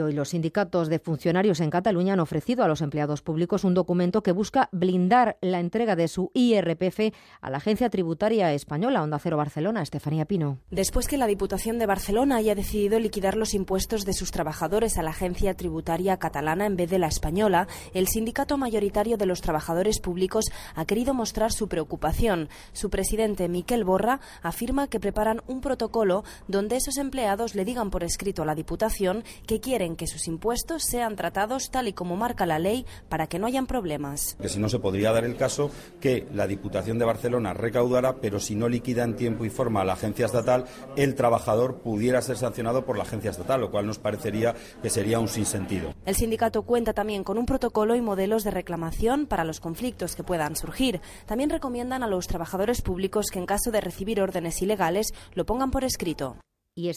Hoy los sindicatos de funcionarios en Cataluña han ofrecido a los empleados públicos un documento que busca blindar la entrega de su IRPF a la Agencia Tributaria Española, Onda Cero Barcelona, Estefanía Pino. Después que la Diputación de Barcelona haya decidido liquidar los impuestos de sus trabajadores a la Agencia Tributaria Catalana en vez de la española, el sindicato mayoritario de los trabajadores públicos ha querido mostrar su preocupación. Su presidente, Miquel Borra, afirma que preparan un protocolo donde esos empleados le digan por escrito a la Diputación que quieren que sus impuestos sean tratados tal y como marca la ley para que no hayan problemas. Que si no se podría dar el caso que la Diputación de Barcelona recaudara, pero si no liquida en tiempo y forma a la agencia estatal, el trabajador pudiera ser sancionado por la agencia estatal, lo cual nos parecería que sería un sinsentido. El sindicato cuenta también con un protocolo y modelos de reclamación para los conflictos que puedan surgir. También recomiendan a los trabajadores públicos que en caso de recibir órdenes ilegales lo pongan por escrito.